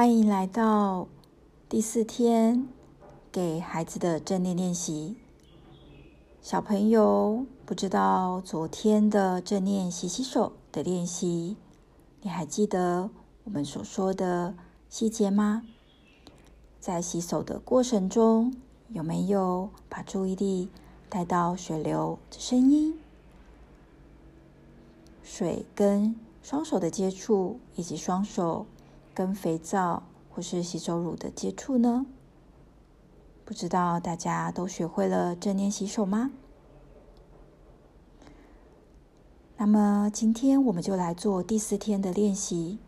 欢迎来到第四天给孩子的正念练习。小朋友，不知道昨天的正念洗洗手的练习，你还记得我们所说的细节吗？在洗手的过程中，有没有把注意力带到水流的声音、水跟双手的接触，以及双手跟肥皂或是洗手乳的接触呢？不知道大家都学会了正念洗手吗？那么今天我们就来做第四天的练习。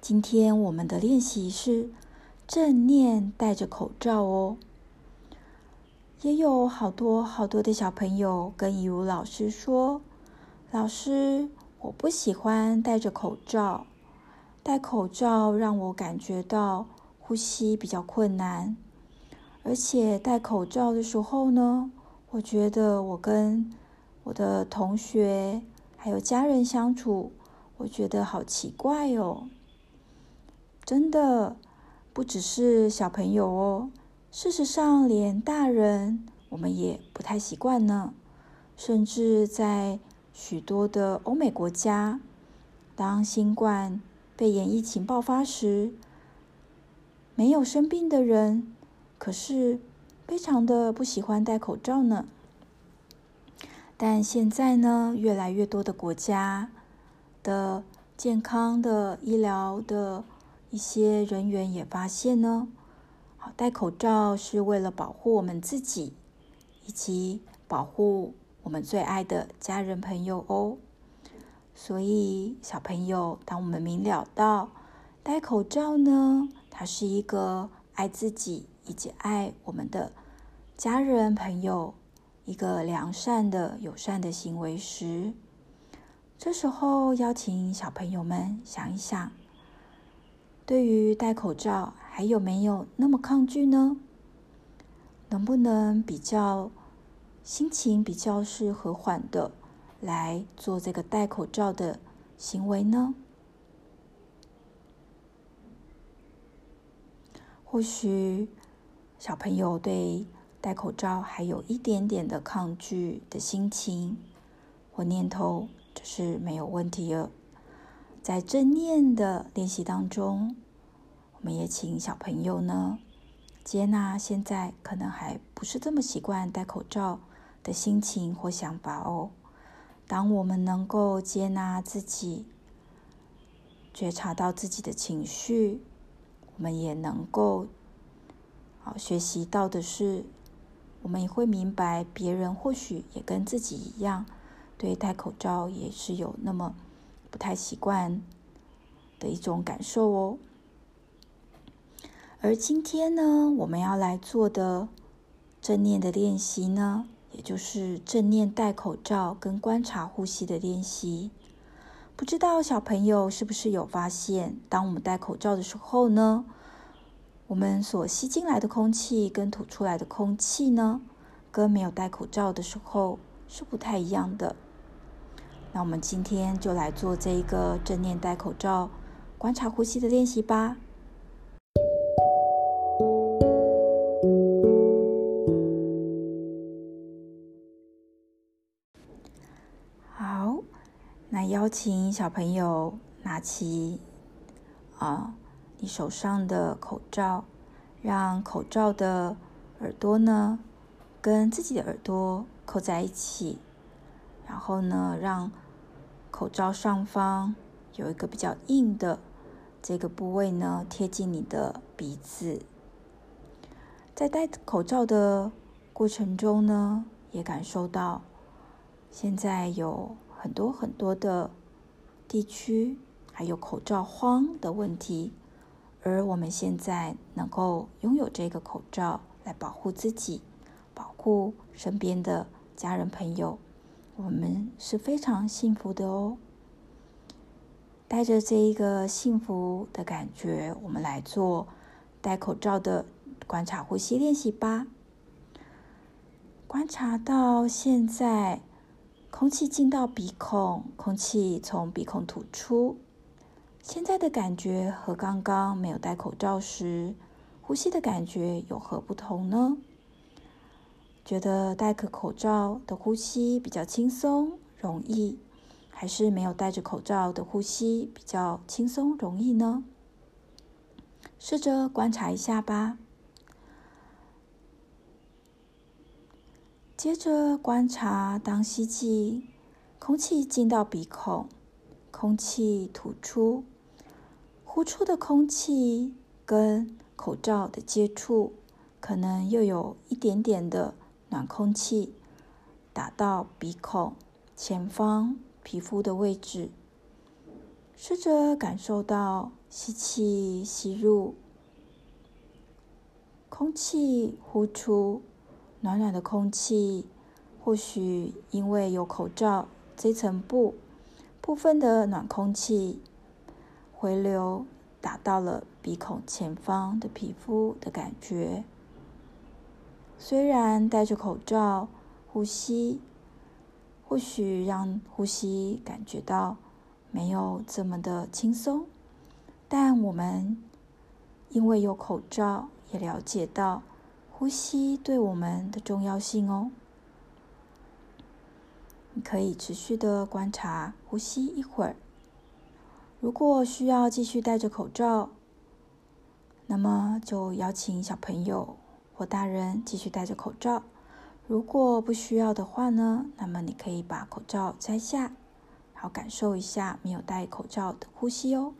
今天我们的练习是正念戴着口罩哦。也有好多好多的小朋友跟以如老师说：“老师。”我不喜欢戴着口罩，戴口罩让我感觉到呼吸比较困难，而且戴口罩的时候呢，我觉得我跟我的同学还有家人相处，我觉得好奇怪哦。真的，不只是小朋友哦，事实上连大人我们也不太习惯呢，甚至在。许多的欧美国家，当新冠肺炎疫情爆发时，没有生病的人，可是非常的不喜欢戴口罩呢。但现在呢，越来越多的国家的健康的医疗的一些人员也发现呢，好，戴口罩是为了保护我们自己，以及保护。我们最爱的家人朋友哦，所以小朋友，当我们明了到戴口罩呢，它是一个爱自己以及爱我们的家人朋友一个良善的友善的行为时，这时候邀请小朋友们想一想，对于戴口罩还有没有那么抗拒呢？能不能比较？心情比较是和缓的来做这个戴口罩的行为呢？或许小朋友对戴口罩还有一点点的抗拒的心情或念头，这是没有问题的。在正念的练习当中，我们也请小朋友呢接纳现在可能还不是这么习惯戴口罩。的心情或想法哦。当我们能够接纳自己，觉察到自己的情绪，我们也能够好学习到的是，我们也会明白别人或许也跟自己一样，对戴口罩也是有那么不太习惯的一种感受哦。而今天呢，我们要来做的正念的练习呢，也就是正念戴口罩跟观察呼吸的练习，不知道小朋友是不是有发现，当我们戴口罩的时候呢，我们所吸进来的空气跟吐出来的空气呢，跟没有戴口罩的时候是不太一样的。那我们今天就来做这一个正念戴口罩观察呼吸的练习吧。邀请小朋友拿起啊，你手上的口罩，让口罩的耳朵呢跟自己的耳朵扣在一起，然后呢，让口罩上方有一个比较硬的这个部位呢贴近你的鼻子。在戴口罩的过程中呢，也感受到现在有。很多很多的地区还有口罩荒的问题，而我们现在能够拥有这个口罩来保护自己，保护身边的家人朋友，我们是非常幸福的哦。带着这一个幸福的感觉，我们来做戴口罩的观察呼吸练习吧。观察到现在。空气进到鼻孔，空气从鼻孔吐出，现在的感觉和刚刚没有戴口罩时呼吸的感觉有何不同呢？觉得戴个口罩的呼吸比较轻松容易，还是没有戴着口罩的呼吸比较轻松容易呢？试着观察一下吧。接着观察，当吸气，空气进到鼻孔，空气吐出。呼出的空气跟口罩的接触，可能又有一点点的暖空气打到鼻孔前方皮肤的位置。试着感受到吸气吸入空气，呼出暖暖的空气。或许因为有口罩这层布，部分的暖空气。回流打到了鼻孔前方的皮肤的感觉，虽然戴着口罩呼吸，或许让呼吸感觉到没有这么的轻松，但我们因为有口罩，也了解到呼吸对我们的重要性哦。你可以持续的观察呼吸一会儿。如果需要继续戴着口罩，那么就邀请小朋友或大人继续戴着口罩。如果不需要的话呢，那么你可以把口罩摘下，好感受一下没有戴口罩的呼吸哦。